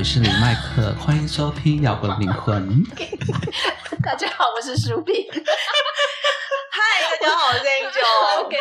我是李麦克，欢迎收听摇滚灵魂。大家好，我是薯饼。嗨，大家好，我是 Angel。OK，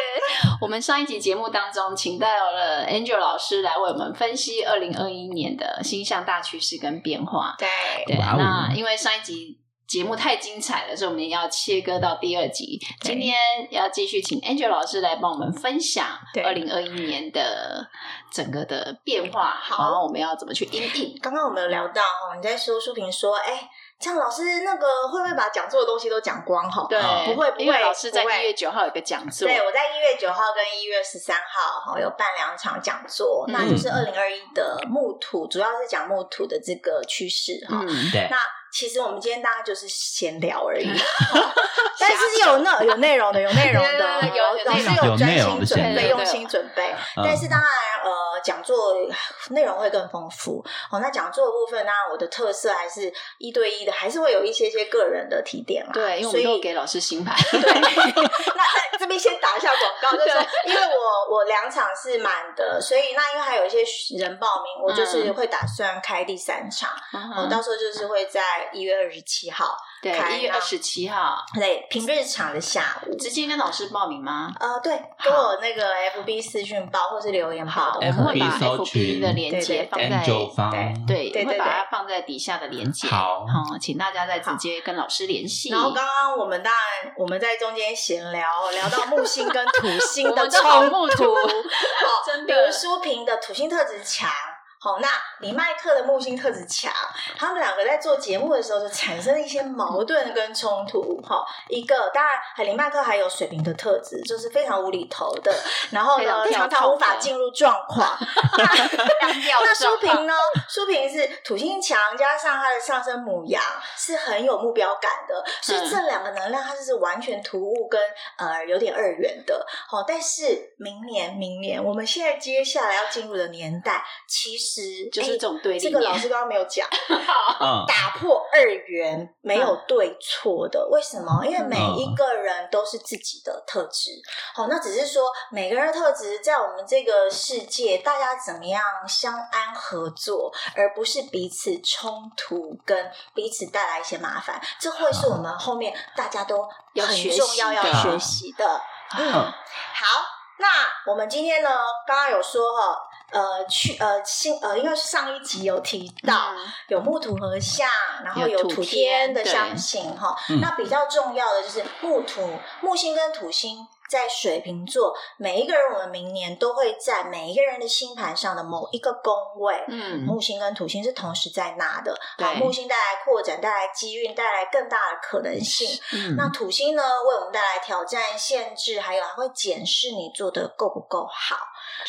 我们上一集节目当中，请到了 Angel 老师来为我们分析二零二一年的星象大趋势跟变化。对，对，哇哦那因为上一集节目太精彩了，所以我们要切割到第二集。今天要继续请 Angel 老师来帮我们分享对二零二一年的整个的变化，好然后我们要怎么去应应。刚刚我们有聊到哈，你在说书评说，哎，这样老师那个会不会把讲座的东西都讲光哈？对，哦不会不会因为老师在一月九号有个讲座，对，我在一月九号跟一月十三号哈有办两场讲座，嗯那就是二零二一的木土，主要是讲木土的这个趋势哈。嗯，对，那其实我们今天大家就是闲聊而已，但是有那有内容的，有内容的，有有老师有专有内容心准备，用心准备。嗯但是当然，呃，讲座内容会更丰富哦。那讲座的部分，呢我的特色还是一对一的，还是会有一些些个人的提点啦。对，因为我所以们都给老师新牌，对，那那这边先打一下广告，就是，因为我我两场是满的，所以那因为还有一些人报名，我就是会打算开第三场，我、嗯到时候就是会在一月二十七号，对一月二十七号对，平日场的下午。直接跟老师报名吗？呃，对，跟我那个 FB 私讯报或是留言报好，我们会把 FB 的连接放在，对，对对对会把它放在底下的连接。好好，请大家再直接跟老师联系。然后刚刚我们当然我们在中间闲聊，聊到木星跟土星的们都好冲突，木图好，真的比如书评的土星特质强。好，那李麦克的木星特质强，他们两个在做节目的时候就产生了一些矛盾跟冲突。哈，一个当然，李麦克还有水瓶的特质，就是非常无厘头的，然后呢，非常跳常无法进入状况。那书评评呢？书评是土星强加上他的上升母羊，是很有目标感的，所以这两个能量它就是完全突兀跟呃有点二元的。好，但是明年，明年我们现在接下来要进入的年代，其实就是哎这种对立这个老面师刚刚没有讲，嗯，打破二元没有对错的，为什么？因为每一个人都是自己的特质。好，那只是说每个人的特质在我们这个世界，大家怎么样相安合作，而不是彼此冲突跟彼此带来一些麻烦。这会是我们后面大家都很重要要学习的。嗯，好，那我们今天呢，刚刚有说哈。呃，去呃新呃，因为上一集有提到，嗯有木土和相，然后有土天的相形哈。嗯那比较重要的就是木土木星跟土星在水瓶座，每一个人我们明年都会在每一个人的星盘上的某一个宫位。嗯，木星跟土星是同时在那的，对好，木星带来扩展，带来机运，带来更大的可能性。嗯那土星呢，为我们带来挑战、限制，还有还会检视你做的够不够好。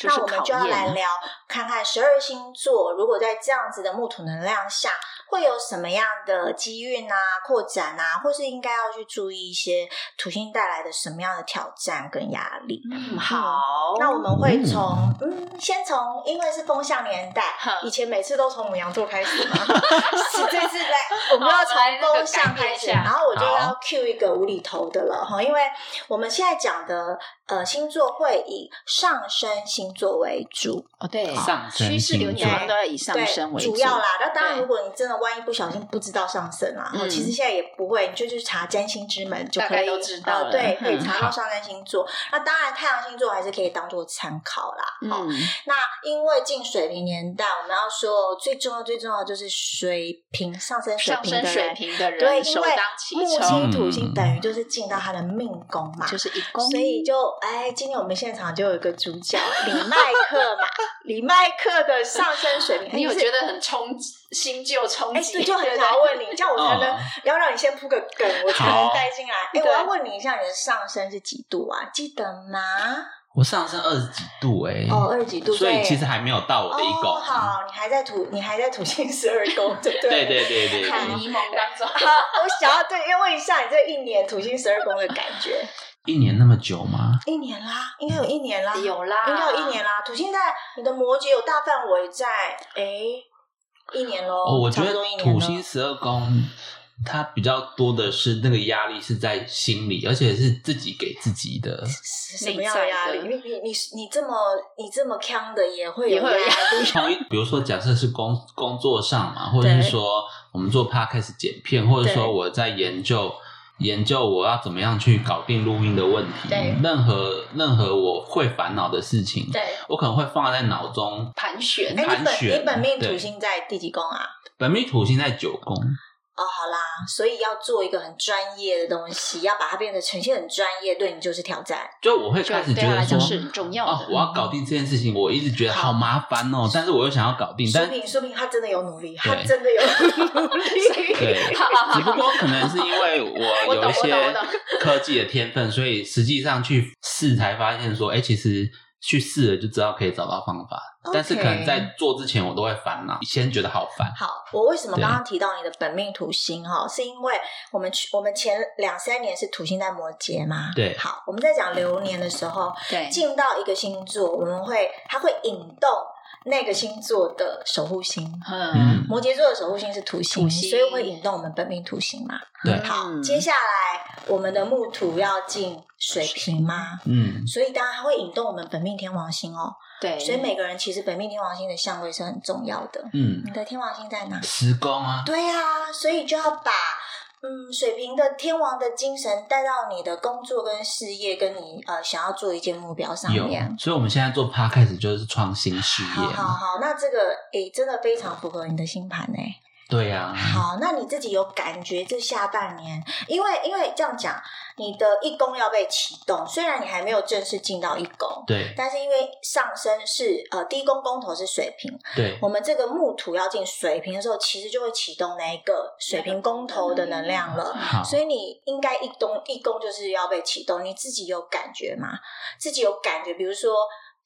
那我们就要来聊，看看十二星座如果在这样子的木土能量下，会有什么样的机运啊、扩展啊，或是应该要去注意一些土星带来的什么样的挑战跟压力。嗯好，那我们会从嗯，先从因为是风向年代，以前每次都从母羊座开始嘛，是这次来 我们要从风向开始，然后我就要好 cue 一个无厘头的了哈，因为我们现在讲的呃星座会以上升星座为主，哦对，上升趋势流年都要以上，升为主要啦。那当然，如果你真的万一不小心不知道上升啊，嗯。其实现在也不会，你就去查占星之门就可以都知道对，可以查到上升星座。那当然，太阳星座还是可以当做参考啦。哦。嗯，那因为进水平年代，我们要说最重要、最重要的就是水平上升水上升水瓶的人，平的人对，因为木，星、土星嗯。等于就是进到他的命宫嘛，就是一宫，所以就哎，今天我们现场就有一个主角李麦克嘛，李麦克的上升水平，你有觉得很冲击，新旧冲哎，击？对，就很对想要问你，这样我才能哦要让你先铺个梗，我才能带进来。哎，我要问你一下，你的上升是几度啊？记得吗？我上升二十几度哎，哦，二十几度，所以其实还没有到我的一哦，宫。好，你还在土，你还在土星十二宫，对不对？对对对对对，很迷蒙当中，好，我想要对，要问一下你这一年土星十二宫的感觉。一年那么久吗？一年啦，应该有一年啦，有啦，应该有一年啦。土星在你的摩羯有大范围在，哎，一年喽。哦，我觉得土星十二宫它比较多的是那个压力是在心里，而且是自己给自己的。什么样的压力？你你你你这么你这么强的也会也会有压力。比如说假设是工工作上嘛，或者是说我们做 podcast 剪片，或者说我在研究研究我要怎么样去搞定录音的问题。对，任何任何我会烦恼的事情，对，我可能会放在脑中。盘旋。盘旋。你本命土星在第几宫啊？本命土星在九宫，哦，好啦，所以要做一个很专业的东西，要把它变得呈现很专业，对你就是挑战。就我会开始觉得说是很重要的。哦，我要搞定这件事情，我一直觉得好麻烦哦，但是我又想要搞定，但说明说明他真的有努力，他真的有努力。对，好好好只不过可能是因为我有一些科技的天分，所以实际上去试才发现说，哎，其实去试了就知道可以找到方法。但是可能在做之前，我都会烦恼，先觉得好烦。好，我为什么刚刚提到你的本命土星哈，是因为我们去我们前两三年是土星在摩羯嘛？对好，我们在讲流年的时候，对进到一个星座，我们会它会引动那个星座的守护星。摩羯座的守护星是土星，土星所以会引动我们本命土星嘛？对好，嗯接下来我们的木土要进水瓶吗？嗯，所以当然它会引动我们本命天王星哦。对，所以每个人其实本命天王星的相位是很重要的。嗯，你的天王星在哪？时工啊，对啊，所以就要把嗯水瓶的天王的精神带到你的工作跟事业，跟你呃想要做一件目标上有面。，所以我们现在做 podcast 就是创新事业嘛。好好，那这个诶真的非常符合你的星盘诶。对呀，好，那你自己有感觉这下半年，因为因为这样讲，你的一宫要被启动，虽然你还没有正式进到一宫，对但是因为上升是呃第一宫宫头是水平，对我们这个木土要进水平的时候，其实就会启动那一个水平宫头的能量了。好，所以你应该一宫一宫就是要被启动，你自己有感觉吗？自己有感觉，比如说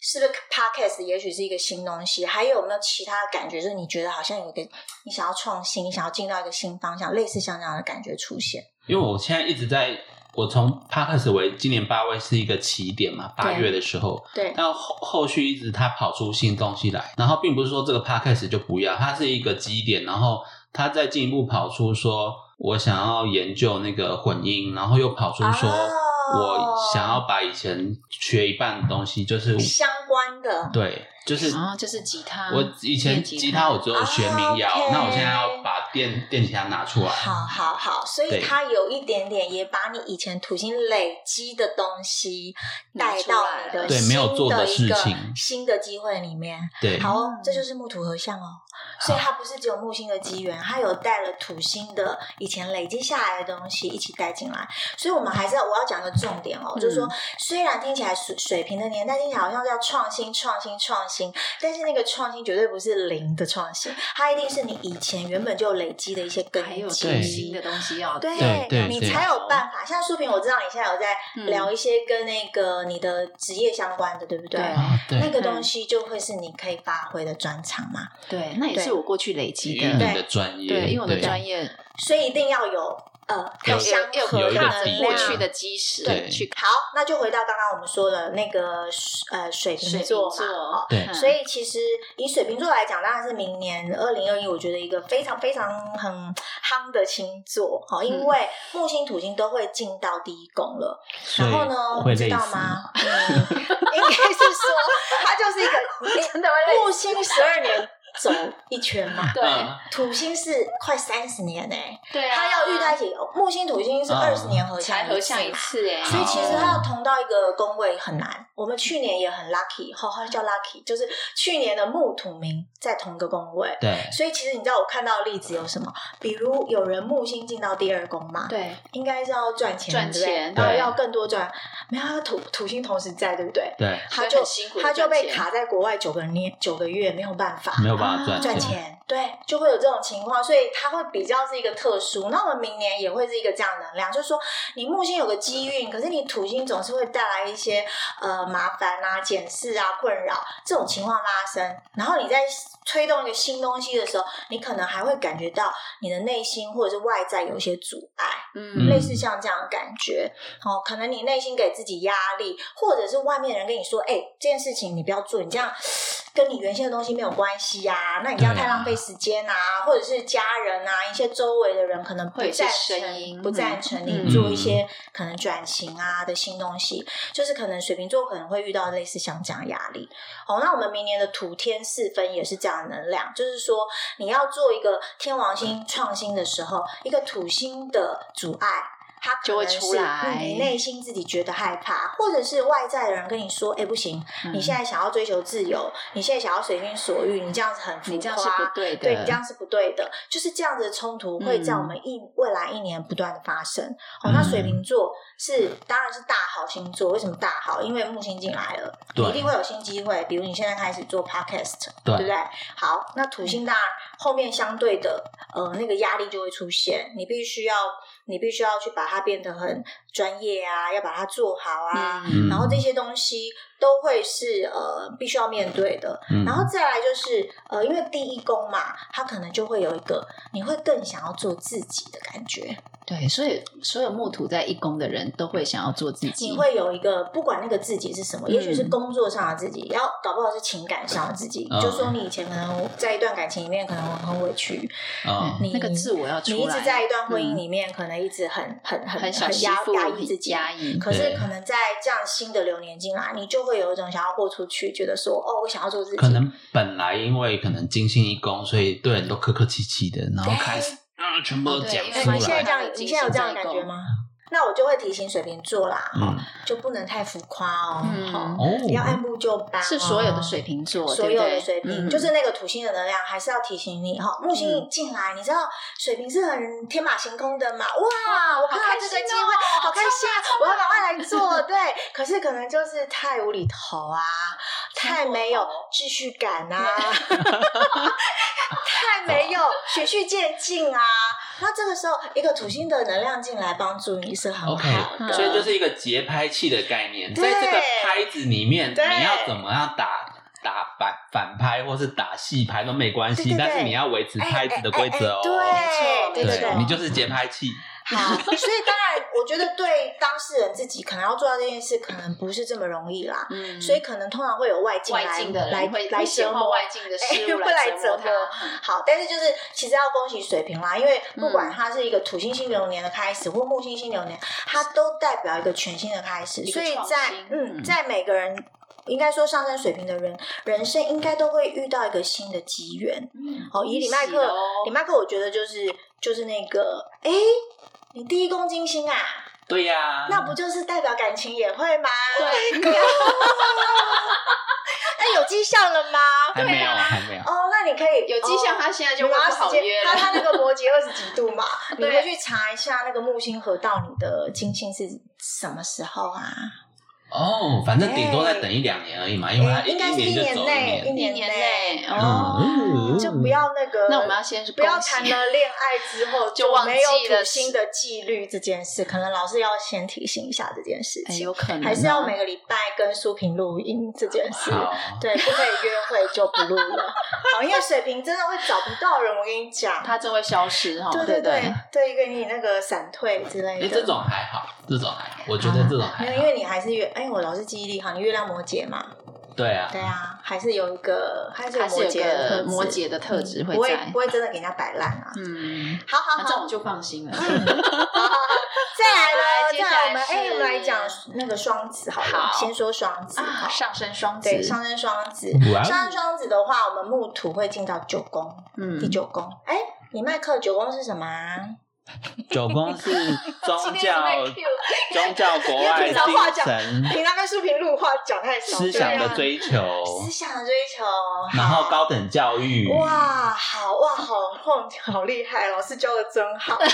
是不是 podcast 也许是一个新东西，还有没有其他的感觉？就是你觉得好像有一个你想要创新，你想要进到一个新方向，类似像这样的感觉出现。因为我现在一直在，我从 podcast 为今年八位是一个起点嘛，八月的时候，对，但后后续一直它跑出新东西来，然后并不是说这个 podcast 就不要，它是一个基点，然后它再进一步跑出说，我想要研究那个混音，然后又跑出说，哦我想要把以前学一半的东西，就是相关的。对，就是啊，就是吉他，我以前吉他我只有学民谣，那我现在要把电电吉他拿出来，好好好，所以对它有一点点也把你以前土星累积的东西带到你的对新没有做的的一个事情新的机会里面。对，好哦，这就是木土合相哦，所以它不是只有木星的机缘，它有带了土星的以前累积下来的东西一起带进来。所以我们还是要我要讲个重点哦，就是说，虽然听起来水水平的年代听起来好像是要创新、创新、创新，但是那个创新绝对不是零的创新，它一定是你以前原本就累积的一些根还有基。新的东西要对对对对你才有办法。像淑萍，我知道你现在有在嗯聊一些跟那个你的职业相关的，对不对？对啊对，那个东西就会是你可以发挥的专长嘛，对，那也是我过去累积的，专业，对，因为我的专业所以一定要有呃有相有合的。过去的基石对去好，那就回到刚刚我们说的那个呃水瓶水瓶座嘛，哦对嗯所以其实以水瓶座来讲，当然是明年二零二一，我觉得一个非常非常很夯的星座，哈，因嗯为木星、土星都会进到第一宫了。然后呢，知道吗？嗯，应该是说它就是一个 真的木星十二年走一圈嘛，对。嗯土星是快三十年呢、对啊，它要遇在一起，木星土星是嗯二十年合相才合相一。次哎，所以其实哦它要同到一个宫位很难。我们去年也很 lucky，好，好叫 lucky，就是去年的木土冥在同个宫位。对所以其实你知道我看到的例子有什么？比如有人木星进到第二宫嘛，对应该是要赚钱，赚钱对然后要更多赚，没有，他土土星同时在，对不对？对，他就辛苦他就被卡在国外九个年九个月，没有办法，没有办法赚赚钱，对，就会有这种情况，所以他会比较是一个特殊。那我们明年也会是一个这样能量，就是说你木星有个机运，可是你土星总是会带来一些呃麻烦啊、检视啊、困扰这种情况拉升，然后你在推动一个新东西的时候，你可能还会感觉到你的内心或者是外在有一些阻碍。嗯类似像这样的感觉，哦，可能你内心给自己压力，或者是外面人跟你说，哎、这件事情你不要做，你这样跟你原先的东西没有关系呀、那你这样太浪费时间啊，或者是家人啊，一些周围的人可能不会赞成，不赞成你嗯做一些可能转型啊的新东西，就是可能水瓶座可能会遇到类似像这样的压力。哦，那我们明年的土天四分也是这样的能量，就是说你要做一个天王星创新的时候，一个土星的阻碍。它可就会出来嗯你内心自己觉得害怕，或者是外在的人跟你说：“哎、不行，嗯你现在想要追求自由，你现在想要随心所欲，你这样子很浮夸，你这样是不对的对你这样是不对的。”就是这样子的冲突会在我们一、未来一年不断的发生。哦，那水瓶座是当然是大好星座，为什么大好？因为木星进来了，一定会有新机会。比如你现在开始做 podcast，对不对？好，那土星当然后面相对的呃那个压力就会出现，你必须要你必须要去把它变得很专业啊，要把它做好啊。嗯，然后这些东西都会是呃必须要面对的，嗯。然后再来就是呃，因为第一宫嘛，它可能就会有一个你会更想要做自己的感觉，对，所以所有木土在一宫的人都会想要做自己，你会有一个不管那个自己是什么，也许是嗯工作上的自己，也要搞不好是情感上的自己，嗯。就说你以前可能在一段感情里面可能很委屈，嗯。你那个自我要出来，你一直在一段婚姻嗯。里面，可能一直很很很很压妇压抑自己，压抑，可是可能在这样新的流年进来，你就会有一种想要豁出去，觉得说哦，我想要做自己。可能本来因为可能金星一宫，所以对人都客客气气的，然后开始啊、全部都讲出来你现在这。样，你现在有这样的感觉吗？那我就会提醒水瓶座啦，嗯，就不能太浮夸哦，嗯哈哦，要按部就班哦。是所有的水瓶座，所有的水瓶，嗯就是那个土星的能量，还是要提醒你哈。木星一进来，你知道水瓶是很天马行空的嘛？哇，我看到这个机会，好开心啊！我要赶快来做。对，可是可能就是太无厘头啊，太没有秩序感啊，太没有循序渐进啊。那这个时候，一个土星的能量进来帮助你是很好的。所以就是一个节拍器的概念，对在这个拍子里面，你要怎么样打打反反拍或是打细拍都没关系，但是你要维持拍子的规则哦。对对对对，你就是节拍器。好，所以当然，我觉得对当事人自己可能要做到这件事，可能不是这么容易啦。嗯所以可能通常会有外境来来来折磨外境的 事哎会物来来折磨他。好，但是就是其实要恭喜水瓶啦，因为不管嗯它是一个土星星流年的开始，或木星星流年，它都代表一个全新的开始。所以在嗯，嗯在每个人。应该说，上升水平的人，人生应该都会遇到一个新的机缘。嗯哦，以李麦克，李麦克，我觉得就是就是那个，哎，你第一公斤星啊，对呀，那不就是代表感情也会吗？对，那有迹象了吗？还没有，还没有。哦，那你可以有迹象，哦他现在就会你拿时间不好约，了。他他那个摩羯二十几度嘛，你对回去查一下那个木星合到你的金星是什么时候啊？哦，反正顶多再等一两年而已嘛，因为它哎应该是一一年年就走一内，一年。内嗯哦，就不要那个。那我们要先不要谈了恋爱之后就忘没有记了土星的纪律这件事，可能老师要先提醒一下这件事哎，情，有可能哦还是要每个礼拜跟苏萍录音这件事。对，不可以约会就不录了。好，因为水瓶真的会找不到人，我跟你讲。他就会消失哈，对对对对，一个你那个闪退之类的。哎，这种还好，这种还好，我觉得这种还好没有，好因。为你还是月，哎，我老是记忆力好，你月亮摩羯嘛，对啊，对啊，还是有一个，还是有羯的特质摩羯的特质。嗯不会不会真的给人家摆烂啊。嗯，好好好。那这种，就放心了。好好好。再来了，接下来再来我们哎，我们来讲那个双子好了，好。先说双子。上升双子，对，上升双子，上升双子的话，我们木土会进到九宫，嗯。第九宫。哎，你麦克九宫是什么啊？九宫是宗教宗教国外因为平常话精讲神。平常跟书评录话讲太少，思想的追求，思想的追求，然后高等教育，哇，好哇，好好好厉害，老师教的真好。好。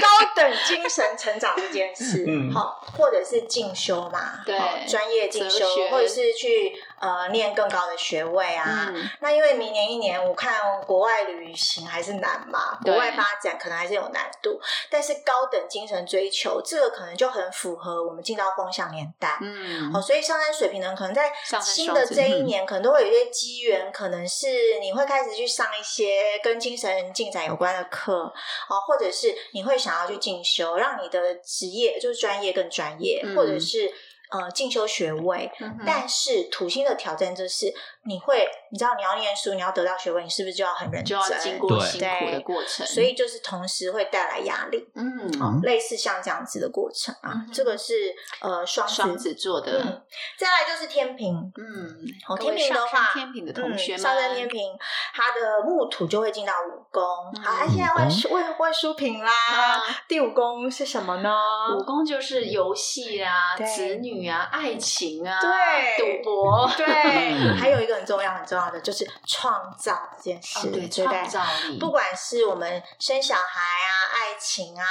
高等精神成长这件事，嗯。好，或者是进修嘛，对。好专业进修，或者是去呃念更高的学位啊。嗯，那因为明年一年，我看国外旅行还是难嘛，国外发展可能还是有难度，但是高等精神追求，这个可能就很符合我们进到风向年代。嗯哦，所以上升水平呢，可能在新的这一嗯年，可能都会有一些机缘，可能是你会开始去上一些跟精神进展有关的课，哦，或者是你会想要去进修，让你的职业就是专业更专业，嗯或者是呃进修学位，嗯但是土星的挑战就是你会，你知道你要念书，你要得到学位，你是不是就要很认真？就要经过辛苦的过程，所以就是同时会带来压力。嗯，哦，类似像这样子的过程啊，嗯这个是呃双子，双子座的，嗯，再来就是天平，嗯，天平的话，天平的同学上升天平，他的木土就会进到五宫，嗯好，他现在问五书问问书评啦，啊第五宫是什么呢？五宫就是游戏啊、对子女啊、爱情啊、对。赌博，对，嗯。还有一个很重要很重要的就是创造这件事，哦对，对不对？创造力，不管是我们生小孩啊、爱情啊，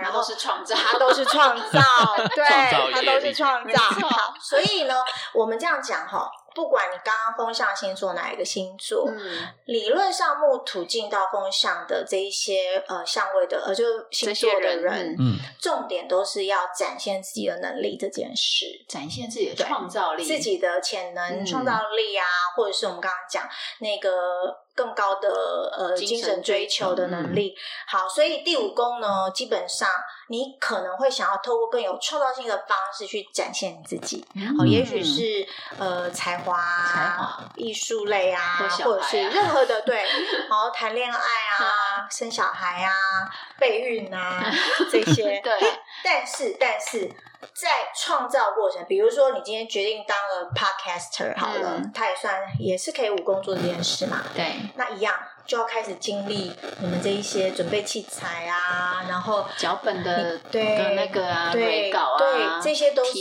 然后是创造，它都是创造，对，它都是创造。好，所以呢，我们这样讲哈，不管你刚刚风象星座哪一个星座，嗯，理论上木土进到风象的这一些呃相位的呃，就星座的人人，嗯，重点都是要展现自己的能力这件事。展现自己的创造力，自己的潜能、嗯创造力啊，或者是我们刚刚讲那个更高的呃精神追求的能力。好，所以第五宫呢，基本上你可能会想要透过更有创造性的方式去展现你自己。嗯哦，也许是呃才华才艺术类啊，或者是任何的对，然后谈恋爱啊、生小孩啊、备孕啊 这些。对，但是，但是在创造过程，比如说你今天决定当了 podcaster 好了，嗯。他也算也是可以武功做这件事嘛。对，那一样就要开始经历你们这一些准备器材啊，然后脚本的对的那个啊，对稿啊，对，这些都是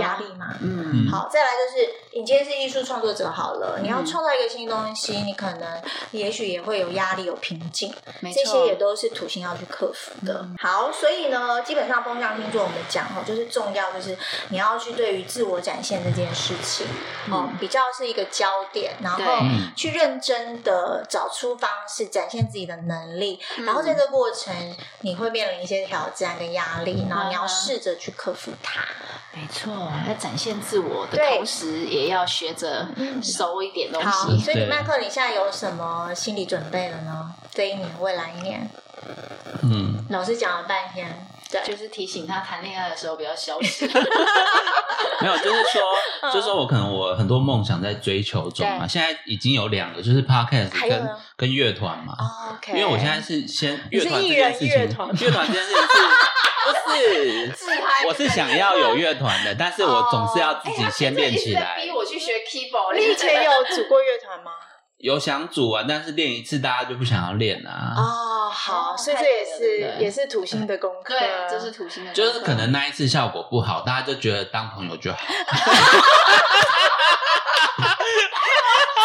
压力嘛。嗯，好，再来就是你今天是艺术创作者好了，你要嗯创造一个新东西，你可能也许也会有压力、有瓶颈，这些也，都是土星要去克服的。嗯。好，所以呢，基本上风象星座我们讲哦，就是重要就是你要去对于自我展现这件事情哦，嗯。比较是一个焦点，然后去认真的找出方式，展现自己的能力。嗯。然后在这个过程，你会面临一些挑战跟压力，然后你要试着去克服它。没错，在展现自我的同时，也要学着嗯。收一点东好，西。所以李对麦克，你现在有什么心理准备了呢？这一年，未来一年，嗯，老师讲了半天，对，就是提醒他谈恋爱的时候不要消失。没有，就是说，嗯就是说我可能我很多梦想在追求中嘛，现在已经有两个，就是 podcast 跟跟乐团嘛。哦，OK，因为我现在是先乐团这件事情，乐团乐团这件事情是不是？我是想要有乐团的，但是我总是要自己先练起来。逼我去学 keyboard。你以前有组过乐团吗？有想组啊，但是练一次大家就不想要练啊。哦，好，哦所以这也是也是土星的功课，对，这是土星的功课，就是可能那一次效果不好，大家就觉得当朋友就好。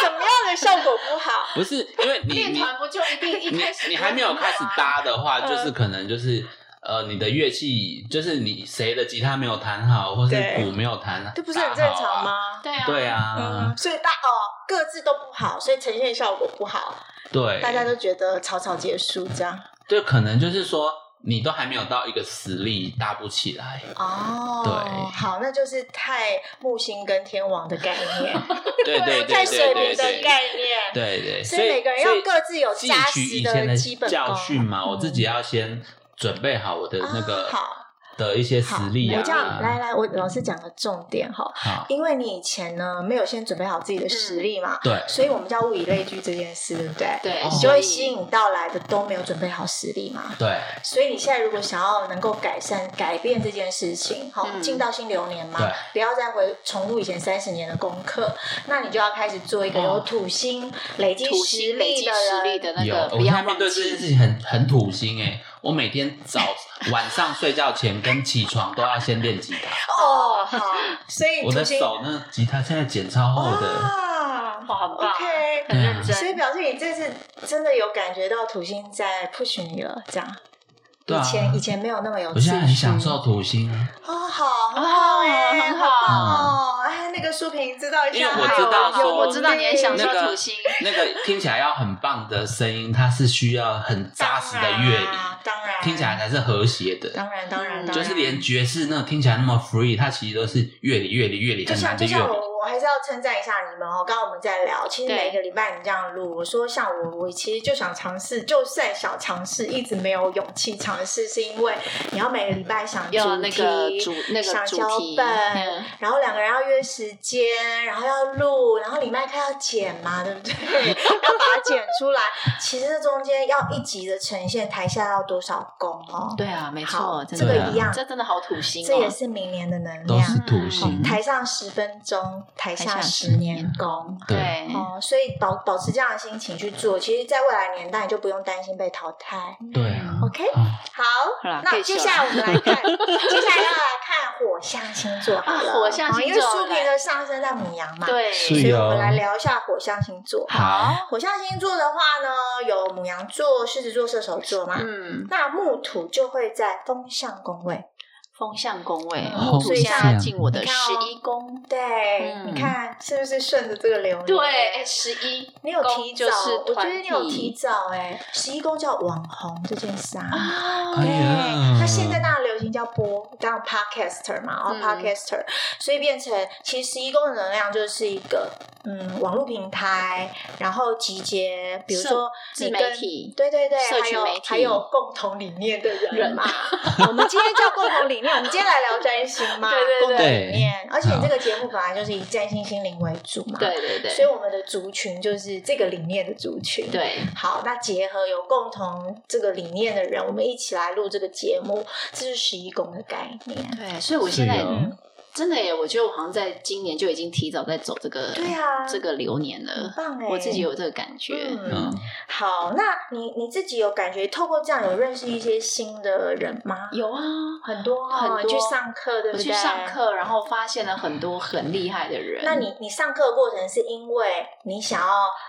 什么样的效果不好？不是因为你练你团不就一定一你开始你还没有开始搭的话，嗯就是可能就是呃，你的乐器就是你谁的吉他没有弹好，或是对鼓没有弹，这不是很正常？吗？对啊，对，啊嗯，，所以大哦各自都不好，所以呈现效果不好，对，大家都觉得草草结束这样。对可能就是说你都还没有到一个实力搭不起来。哦，对好，那就是太木星跟天王的概念，对对对太对水平的。概念。对对，所以每个人要各自有汲扎实的基本教功训嘛，嗯我自己要先准备好我的那个啊好的一些实力啊。我这样来来，我老师讲个重点哈，好，因为你以前呢没有先准备好自己的实力嘛，对所以我们叫物以类聚这件事，对不对？对就会吸引到来的都没有准备好实力嘛。对，所以你现在如果想要能够改善、改变这件事情，好、嗯进到新流年嘛，不要再回重复以前三十年的功课，那你就要开始做一个有土星累积土实星累积力的人。实力的那有，个，我不要忘现在面对这件。事情很很土星哎、我每天早 晚上睡觉前跟起床都要先练吉他，哦，好，所以我的手呢吉他现在剪超厚的，哇哇，很棒。OK 很认真。所以。表示你这次真的有感觉到土星在 push 你了，这样。以前以前没有那么有我现在很享受土星啊，哦，好，很好哎，很好棒哦！哎，那个书评知道一下，因为我知道说有我知道你很享受土星，那个听起来要很棒的声音，它是需要很扎实的乐理，当然听起来才是和谐的。当然当然，嗯当然就是连爵士那种听起来那么 free，它其实都是乐理、乐理、乐理就很难的乐理。我还是要称赞一下你们哦。刚刚我们在聊，其实对每个礼拜你这样录，我说像我，我其实就想尝试，就算想尝试，一直没有勇气尝试，是因为你要每个礼拜想要主那个主那个想主题脚本嗯，然后两个人要约时间，然后要录，然后李麦克要剪嘛，对不对？要把它剪出来。其实这中间要一集的呈现，台下要多少功哦？对啊，没好错，真这个一样这真的好土星哦，这也是明年的能量。都是土星，台上十分钟，台下十十年功。对对，哦，所以保保持这样的心情去做，其实，在未来年代你就不用担心被淘汰。对啊。OK，啊好那接下来我们来看，接下来要来看火象星座好了。啊火象星座哦因为苏萍的上升在母羊嘛，，对，所以我哦们来聊一下火象星座。好，火象星座的话呢，有母羊座、狮子座、射手座嘛。嗯，那木土就会在风象宫位，风象宫位，所以要进我的十一宫，对，嗯你看是不是顺着这个流年？对，哎，十一，你有提早，我觉得你有提早哎、十一宫叫网红这件事啊。啊对，那现在当然流行叫播，当然 podcaster 嘛，然后嗯。podcaster，、所以变成其实十一宫的能量就是一个嗯网络平台，然后集结，比如说自媒体对对对，还有社群媒体。还有共同理念的人人。嘛。我们今天叫共同理念，我们今天来聊占星嘛，对对对。共同理念，而且好这个节目本来就是以占星心灵为主嘛，对对对，所以我们的族群就是这个理念的族群。，对，好，那结合有共同这个理念的人，我们一起来录这个节目，这是十一宫的概念。对，所以我现在真的耶，我觉得我好像在今年就已经提早在走这个对啊这个流年了，很棒哎，我自己有这个感觉，嗯嗯，好，那你你自己有感觉透过这样有认识一些新的人吗？有啊，很多哈、很多去上课对不对？去上。课，然后发现了很多很厉害的人。那你你上课的过程是因为你想要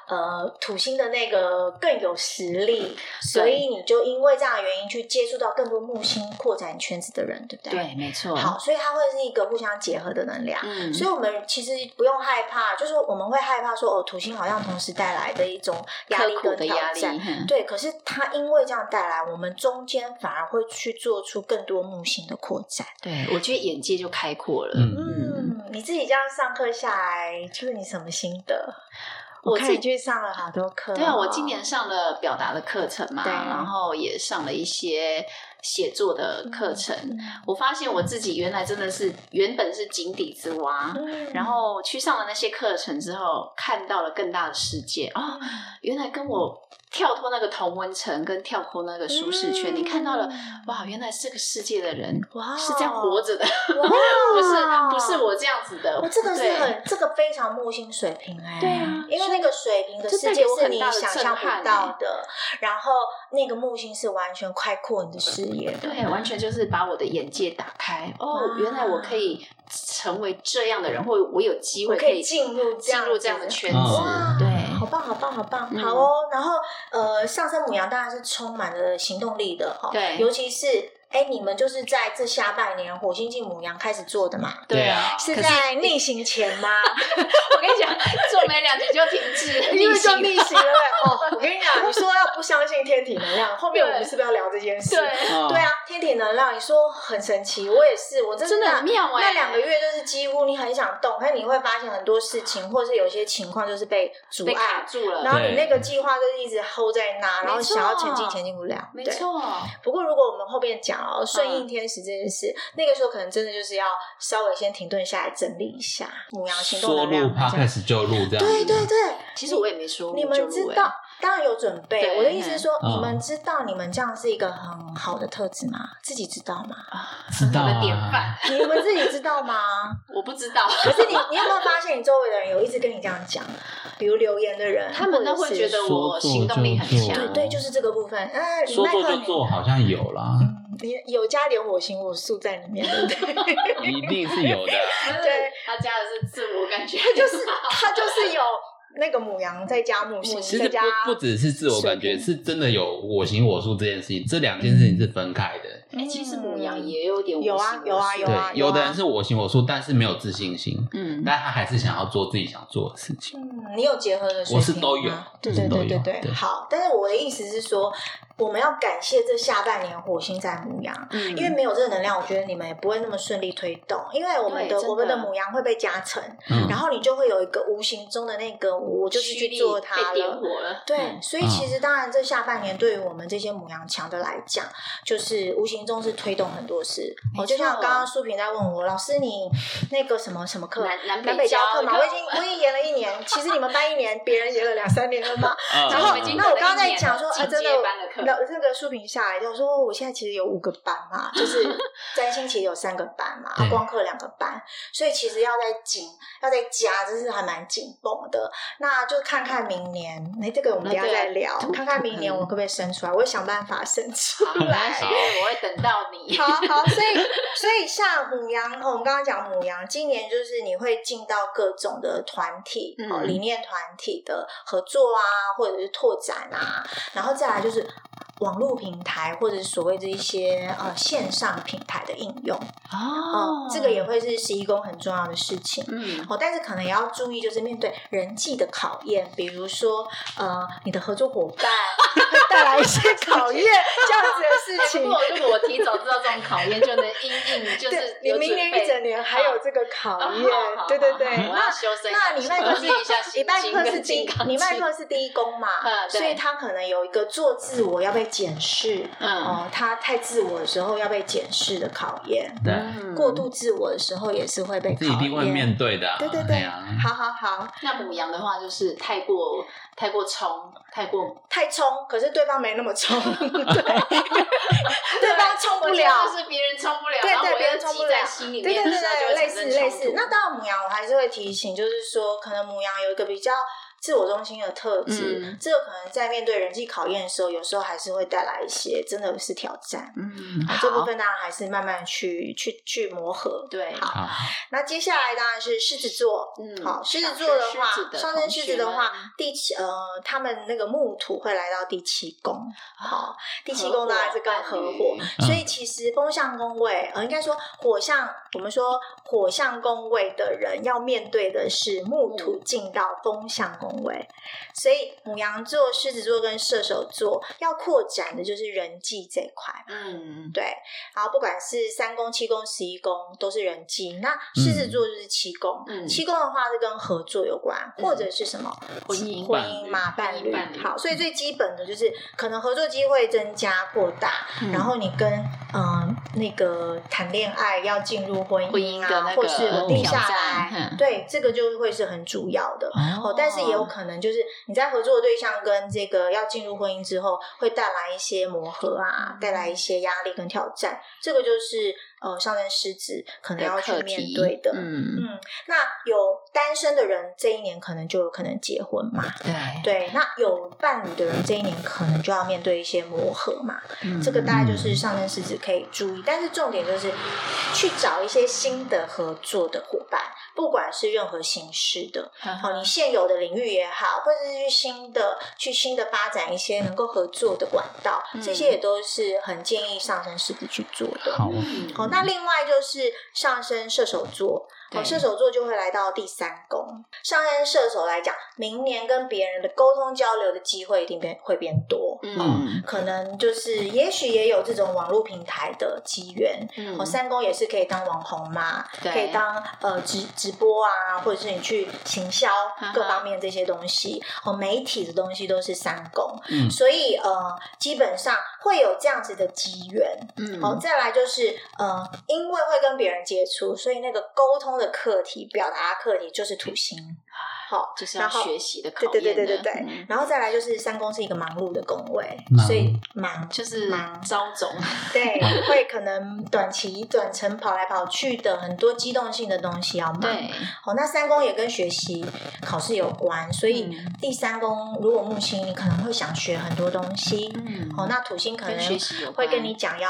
呃土星的那个更有实力，所以你就因为这样的原因去接触到更多木星扩展圈子的人，对不对？。对，没错，好，所以它会是一个互相结合的能量。嗯，所以，我们其实不用害怕，就是我们会害怕说，哦，土星好像同时带来的一种压力对，可是它因为这样带来，我们中间反而会去做出更多木星的扩展。对，我觉得眼界就开阔了。嗯嗯，你自己这样上课下来，就是你什么心得？我自你去上了好多课、对啊，我今年上了表达的课程嘛，然后也上了一些写作的课程。嗯我发现我自己原来真的是原本是井底之蛙，嗯然后去上了那些课程之后，看到了更大的世界嗯啊、原来跟我跳脱那个同温层，跟跳脱那个舒适圈，你看到了哇，原来这个世界的人嗯哇是这样活着的，哇 不是不是我这样子的。我这个是很这个非常木星水平哎、对啊因为那个水平的世界是你想象不到的，然后那个木星是完全开阔你的视对，完全就是把我的眼界打开。哦，原来我可以成为这样的人，或我有机会可以进入这样进入这样的圈子。嗯对，好棒，好棒，好棒，嗯好哦。然后呃，上升母羊当然是充满了行动力的哈，对尤其是哎，你们就是在这下半年火星进母羊开始做的嘛，对啊，是在逆行前吗？我跟你讲，做没两天就停滞，因为就行逆行了对 哦。我跟你讲，你说要不相信天体能量，后面我们是不是要聊这件事？对，嗯对啊，天体能量，你说很神奇，我也是，我真真的很妙哎那两个月就是几乎你很想动，但你会发现很多事情，或者是有些情况就是被阻碍，住了。然后你那个计划就是一直 hold 在那，然后想要前进，前进不了。没错，不过如果我们后面讲哦，顺嗯应天时这件事，那个时候可能真的就是要稍微先停顿下来整理一下母羊行动说录能量。大家 podcast 就录这样子，对对对，其实我也没说你们知道，当然有准备。我的意思是说，嗯你们知道你们这样是一个很好的特质吗？自己知道吗？啊，知道的典啊范，你们自己知道吗？我不知道。可是你，你有没有发现你周围的人有一直跟你这样讲？比如留言的人，他们都会觉得我行动力很强对对，就是这个部分。哎，你说做就做，好像有啦，嗯你有加点我行我素在里面，对不对？一定是有的啊。对，他加的是自我感觉，他就是他就是有那个母羊再加木星，其实不不只是自我感觉，是真的有我行我素这件事情，这两件事情是分开的。哎，其实母羊也有点我有啊有啊有啊，有的人是我行我素，但是没有自信心，嗯，但他还是想要做自己想做的事情。嗯，你有结合的水我是都有吗对我是都有对对对对，对好。但是我的意思是说，我们要感谢这下半年火星在母羊，嗯因为没有这个能量，我觉得你们也不会那么顺利推动。因为我们的的我们的母羊会被加成，嗯然后你就会有一个无形中的那个我就是去做它了。了，对，嗯所以其实当然，这下半年对于我们这些母羊强的来讲，就是无形中是推动很多事。没哦，就像刚刚苏萍在问我，老师你那个什么什么课，南北交课嘛，我已经我已经延了一年，其实你们班一年，别人延了两三年了嘛。嗯 然后那我刚刚在讲说，啊，真的那那个书评下来，就说我现在其实有五个班嘛，就是 占星其实有三个班嘛，对光课两个班，所以其实要在紧，要在加，就是还蛮紧绷的。那就看看明年，哎，这个我们等一下再聊，看看明年我可不可以生出来，我会想办法生出来系，。我会等到你。好好，所以所以像母羊，哦我们刚刚讲母羊，今年就是你会进到各种的团体、哦，嗯理念团体的合作啊，或者是拓展啊，然后再来就是网络平台或者所谓的一些呃线上平台的应用，哦，这个也会是十一宫很重要的事情。嗯。哦，但是可能也要注意，就是面对人际的考验，比如说，呃，你的合作伙伴。会 带来一些 考验，这样子的事不情。过如果我提早知道这种考验，就能应应，就是，你明年一整年还有这个考哦验对对对。那修身那礼拜课是修饰一下心礼拜课是第金刚礼拜课是第一宫嘛所以他可能有一个做自我要被检视，嗯。哦，他太自我的时候要被检视的考验，对，嗯过度自我的时候也是会被考验，这一定会面对的啊。对对对。好好好，那母羊的话，就是太过太过冲，太过太冲，可是对方没那么冲，对，对方冲不了得。是别人冲不了，对对，别人冲不了记在心里面，对对类似类。似那到母羊，我还是会提醒，就是说，可能母羊有一个比较自我中心的特质，嗯这个可能在面对人际考验的时候，有时候还是会带来一些真的是挑战。嗯，好，这部分当然还是慢慢去去去磨合。对好，好，那接下来当然是狮子座。嗯好，狮子座的话升狮子，的上升狮子的话第七呃，他们那个木土会来到第七宫。好，第七宫当然是跟合伙所以其实风象宫位，呃，应该说火象，我们说火象宫位的人要面对的是木土进到风象宫位，所以母羊座、狮子座跟射手座要扩展的就是人际这一块。嗯，对，然后不管是三宫、七宫、十一宫都是人际，那狮子座就是七宫，嗯七宫的话是跟合作有关，或者是什么婚姻婚姻嘛、伴伴侣。好，所以最基本的就是可能合作机会增加扩大，嗯然后你跟嗯、呃那个谈恋爱要进入婚婚姻啊，姻那个或是稳定下来，嗯对，这个就会是很主要的。哦哦，但是也有可能就是你在合作的对象跟这个要进入婚姻之后，会带来一些磨合啊，带来一些压力跟挑战，这个就是呃上升狮子可能要去面对的。嗯，嗯，那有单身的人这一年可能就有可能结婚嘛？对，对，那有伴侣的人这一年可能就要面对一些磨合嘛。嗯这个大概就是上升狮子可以注意，但是重点就是去找一些新的合作的伙伴，不管是任何形式的，好，你现有的领域也好，或者是去新的去新的发展一些能够合作的管道，嗯这些也都是很建议上升狮子去做的。好，嗯好，那另外就是上升射手座，对哦，射手座就会来到第三宫。上升射手来讲，明年跟别人的沟通交流的机会一定变会变多。嗯可能就是，也许也有这种网络平台的机缘。嗯哦，三宫也是可以当网红嘛，对可以当呃直直播啊，或者是你去行销各方面这些东西，哦，媒体的东西都是三宫，嗯所以呃，基本上会有这样子的机缘。嗯好，再来就是呃，因为会跟别人接触，所以那个沟通的课题、表达课题就是土星。好，就是要学习的考对验的，对对对对对，嗯然后再来就是三宫是一个忙碌的宫位，所以忙就是忙招总，对，会可能短期、短程跑来跑去的很多机动性的东西要忙。对，好，那三宫也跟学习、考试有关，所以嗯第三宫如果木星，你可能会想学很多东西。嗯好，那土星可能学习有会跟你讲要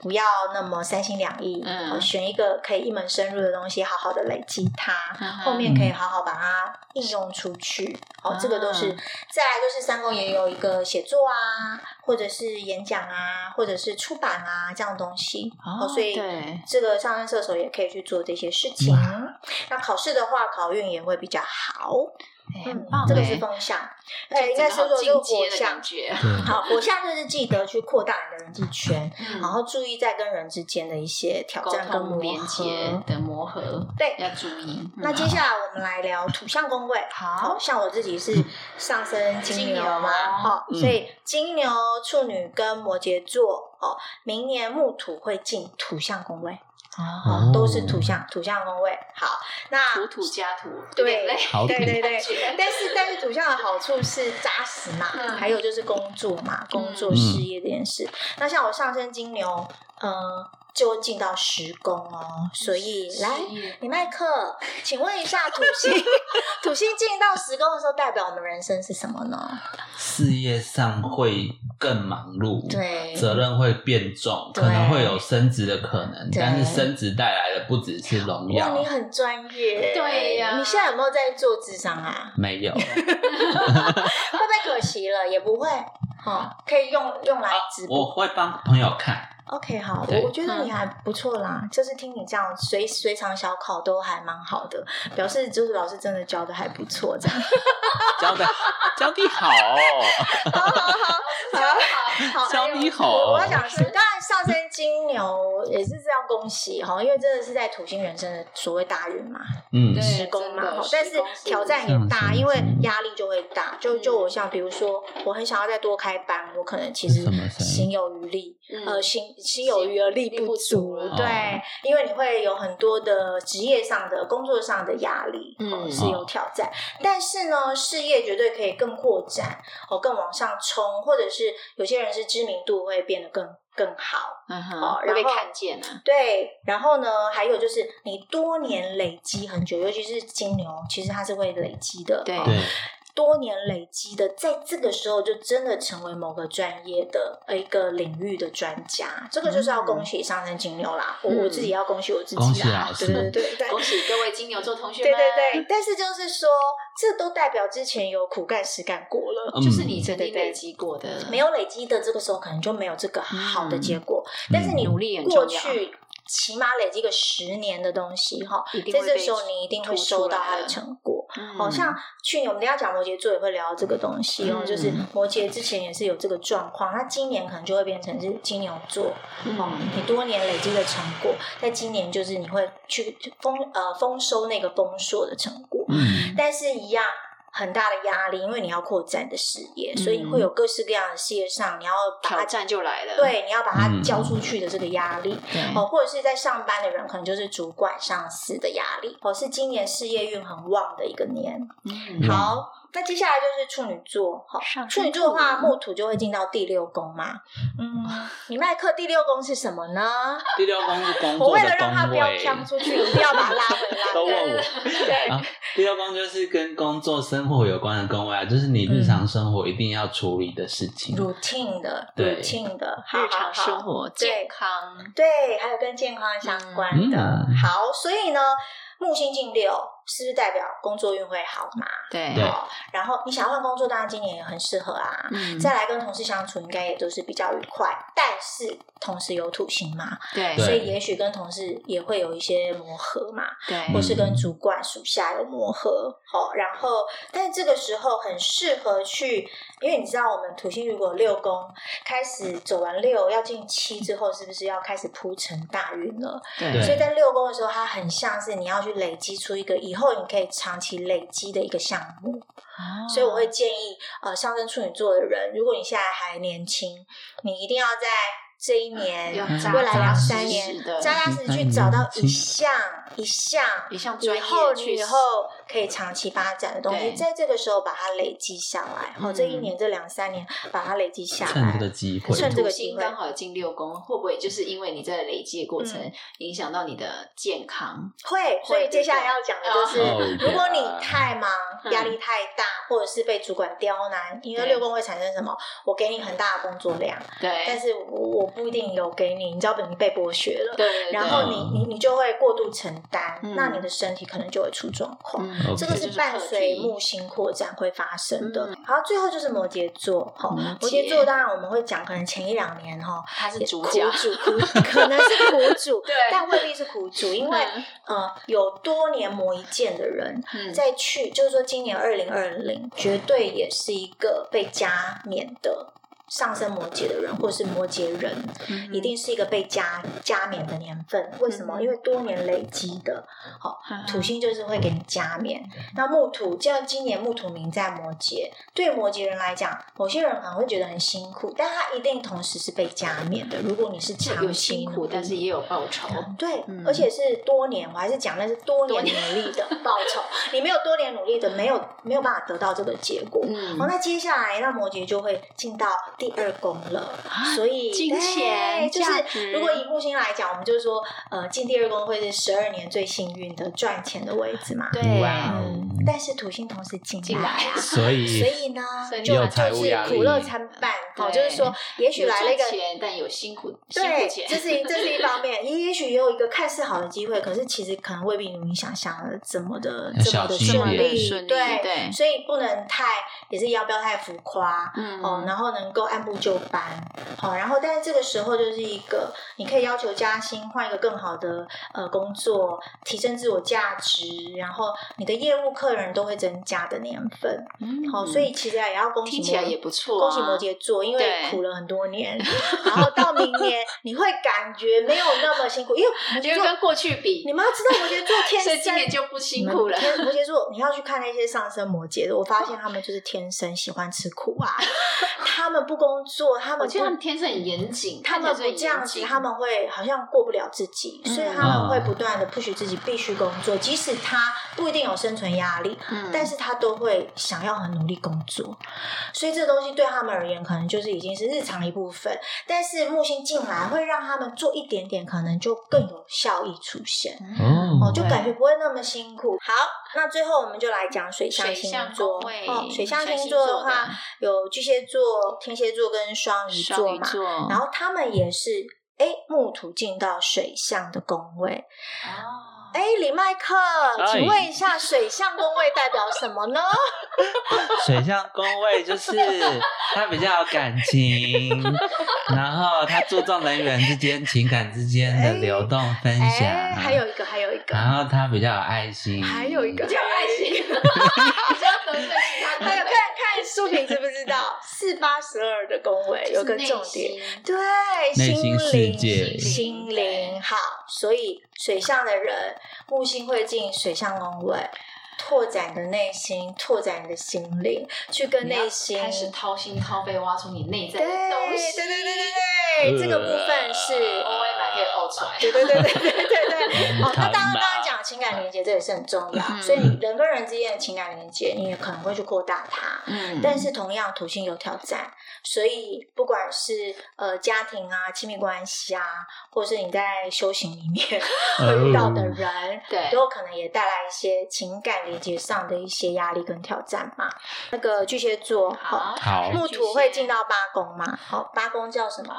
不要那么三心两意，选一个可以一门深入的东西，好好的累积它，嗯后面可以好好把它应用出去。哦，这个都是。啊再来就是三公也有一个写作啊，或者是演讲啊，或者是出版啊这样的东西。哦所以对这个上升射手也可以去做这些事情。那考试的话，考运也会比较好。很棒，这个是风象，哎，应该是说这个火象。好，火象就是记得去扩大你的人际圈，然后注意在跟人之间的一些挑战跟磨合的磨合，对，要注意。那接下来我们来聊土象宫位。好像我自己是上升金牛嘛，好，所以金牛、处女跟摩羯座哦，明年木土会进土象宫位。哦，都是土象，土象宫位好。那土土加土，对对对对。但是但是土象的好处是扎实嘛，还有就是工作嘛，工作事业这件事。那像我上升金牛，嗯。就进到十宫哦，所以来李麦克，请问一下，土星 土星进到十宫的时候，代表我们人生是什么呢？事业上会更忙碌，对，责任会变重，可能会有升职的可能，但是升职带来的不只是荣耀。你很专业，对呀。你现在有没有在做智商啊？没有，会不会可惜了？也不会，好，可以用用来直播。我会帮朋友看。OK，好，我我觉得你还不错啦，就是听你这样随随场小考都还蛮好的，表示就是老师真的教的还不错，这样 教的教的好，好好好。好，好，教的好。我要讲是，当然上升金牛也是这样恭喜哈，因为真的是在土星人生的所谓大运嘛，嗯，时工嘛，但是挑战也大，因为压力就会大。就就我像比如说，我很想要再多开班，我可能其实心有余力，呃，心心有余而力不足，对，因为你会有很多的职业上的工作上的压力，嗯，是有挑战。但是呢，事业绝对可以更扩展，哦，更往上冲，或者是。有些人是知名度会变得更更好，嗯哼，被看见了。对，然后呢，还有就是你多年累积很久，尤其是金牛，其实它是会累积的，对。多年累积的，在这个时候就真的成为某个专业的一个领域的专家，这个就是要恭喜上升金牛啦！我我自己要恭喜我自己啊！对对对对，恭喜各位金牛座同学对对对，但是就是说，这都代表之前有苦干实干过了，就是你曾经累积过的，没有累积的这个时候可能就没有这个好的结果。但是你努力过去。起码累积个十年的东西哈，在这时候你一定会收到它的成果。好像去年我们等下讲摩羯座也会聊这个东西哦，就是摩羯之前也是有这个状况，那今年可能就会变成是金牛座。哦，你多年累积的成果，在今年就是你会去丰呃丰收那个丰硕的成果。嗯，但是一样。很大的压力，因为你要扩展的事业，所以会有各式各样的事业上，你要把挑战就来了。对，你要把它交出去的这个压力，哦，或者是在上班的人，可能就是主管上司的压力，哦，是今年事业运很旺的一个年。好。那接下来就是处女座，好，处女座的话，木土就会进到第六宫嘛。嗯，你麦克第六宫是什么呢？第六宫是工作我为了让他不要飘出去，一定要把他拉回来。都问我。对，第六宫就是跟工作生活有关的宫位啊，就是你日常生活一定要处理的事情，routine 的，routine 的，日常生活健康，对，还有跟健康相关的。好，所以呢。木星进六，是不是代表工作运会好嘛？对，好。然后你想要换工作，当然今年也很适合啊。嗯。再来跟同事相处，应该也都是比较愉快。但是同时有土星嘛？对。所以也许跟同事也会有一些磨合嘛？对。或是跟主管属下有磨合。好，然后，但是这个时候很适合去，因为你知道，我们土星如果六宫开始走完六，要进七之后，是不是要开始铺成大运了？对。所以在六宫的时候，它很像是你要去。累积出一个以后你可以长期累积的一个项目，所以我会建议呃，上升处女座的人，如果你现在还年轻，你一定要在。这一年，未来两三年，扎扎实实去找到一项一项一项专业，以后可以长期发展的东西，在这个时候把它累积下来。好，这一年这两三年把它累积下来，趁这个机会，趁这个机会刚好进六宫，会不会就是因为你在累积的过程影响到你的健康？会，所以接下来要讲的就是，如果你太忙、压力太大，或者是被主管刁难，因为六宫会产生什么？我给你很大的工作量，对，但是我我。不一定有给你，你知道本你被剥削了，对对，然后你你你就会过度承担，嗯那你的身体可能就会出状况。嗯这个是伴随木星扩展会发生的。好，最后就是摩羯座，哈，摩摩羯座当然我们会讲，可能前一两年哈，他是主苦，主苦，可能是苦主，对但未必是苦主，因为嗯呃，有多年磨一剑的人，嗯再去就是说今年二零二零，绝对也是一个被加冕的。上升摩羯的人，或是摩羯人，嗯一定是一个被加加冕的年份。为什么？嗯因为多年累积的，好、嗯土星就是会给你加冕。那木土，像今年木土明在摩羯，对摩羯人来讲，某些人可能会觉得很辛苦，但他一定同时是被加冕的。如果你是长有辛苦，但是也有报酬。对，嗯而且是多年，我还是讲那是多年努力的 报酬。你没有多年努力的，没有没有办法得到这个结果。嗯哦，那接下来那摩羯就会进到第二宫了，所以啊金钱就是如果以木星来讲，我们就是说，呃，进第二宫会是十二年最幸运的赚钱的位置嘛。对，哇哦。嗯，但是土星同时进进来啊所所以所以，就有财务就是压力苦乐参半。好，就是说，也许来了一个钱，但有辛苦辛苦对，钱，这是这是一方面，也也许也有一个看似好的机会，可是其实可能未必如你想象的这么的这么的顺利，顺利对对所以不能太也是要不要太浮夸，嗯哦，然后能够按部就班，好，然后但是这个时候就是一个你可以要求加薪，换一个更好的呃工作，提升自我价值，然后你的业务客人都会增加的年份，嗯好，所以其实也要恭喜听起来也不错啊，恭喜摩羯座，因为苦了很多年，然后到明年 你会感觉没有那么辛苦，因为摩羯座因为跟过去比你，们要知道摩羯座 天生年就不辛苦了。摩羯座，你要去看那些上升摩羯的，我发现他们就是天生喜欢吃苦啊，他们不工作，他们我觉得他们。天生很严谨，他们不这样子，他们会好像过不了自己，所以他们会不断的 push 自己必须工作，即使他不一定有生存压力，嗯但是他都会想要很努力工作，所以这个东西对他们而言，可能就是已经是日常一部分。但是木星进来，会让他们做一点点，可能就更有效益出现。哦哦，就感觉不会那么辛苦。好，那最后我们就来讲水象星座。哦，水象星座的话的，有巨蟹座、天蝎座跟双鱼座嘛。座，然后他们也是，哎，木土进到水象的宫位。哦哎，李麦克，请问一下，水象宫位代表什么呢？水象宫位就是他比较有感情，然后他注重人与人之间情感之间的流动分享，哎，还有一个，还有一个，然后他比较有爱心，还有一个，比较爱心，比较得罪其他还有书评知不知道？四八十二的宫位有个重点，对，内心世灵界心灵好，所以水象的人，木星会进水象宫位，拓展你的内心，拓展你的心灵，去跟内心开始掏心掏肺，挖出你内在的东西。对对对对对，这个部分是可以 O 出来。对对对对对对对。哦，那当然刚刚讲情感连接，这也是很重要。嗯所以你人跟人之间的情感连接，你也可能会去扩大它。嗯但是同样，土星有挑战，所以不管是呃家庭啊、亲密关系啊，或是你在修行里面会 遇到的人，对都有可能也带来一些情感连接上的一些压力跟挑战嘛。那个巨蟹座，好，好木土会进到八宫嘛？好，八宫叫什么？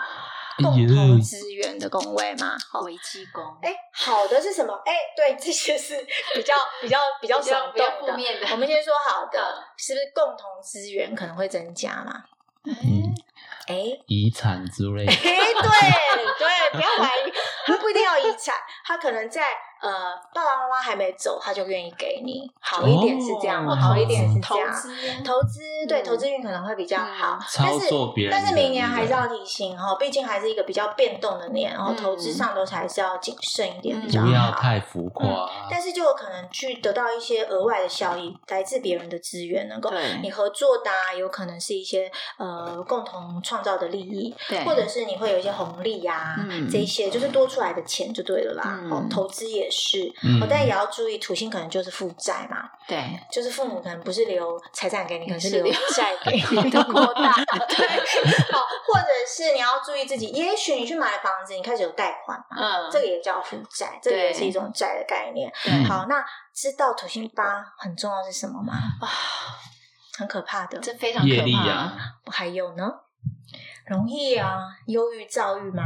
共同资源的工位嘛。好，危机工。哎，好的是什么？哎，对，这些是比较比较比较比较耸比较动负面的我们先说好的嗯，是不是共同资源可能会增加嘛？嗯，哎。遗产之类的哎，，对对，不要怀疑，他不一定要遗产，他可能在呃爸爸妈妈还没走，他就愿意给你。好一点是这样，哦。好一点是这样。投资对嗯。投资运可能会比较好，但是作别人但是明年还是要提醒哦，毕竟还是一个比较变动的年，然后嗯。投资上都还是要谨慎一点嗯。比较好。不要好。太浮夸。但是就有可能去得到一些额外的效益，来自别人的资源，能够你合作的、啊，有可能是一些呃共同创造的利益，对。或者是你会有一些红利呀、嗯。这一些就是多出来的钱就对了啦。嗯哦，投资也是，嗯哦，但也要注意，土星可能就是负债嘛，对，就是父母可能不是留财产给你，可能是留债给你 的扩大。对，好，或者是你要注意自己，也许你去买了房子，你开始有贷款嘛，嗯，这个也叫负债，这个也是一种债的概念。对好，那知道土星八很重要是什么吗？啊，很可怕的，这非常可怕啊。还有呢？容易啊，忧郁、躁郁嘛。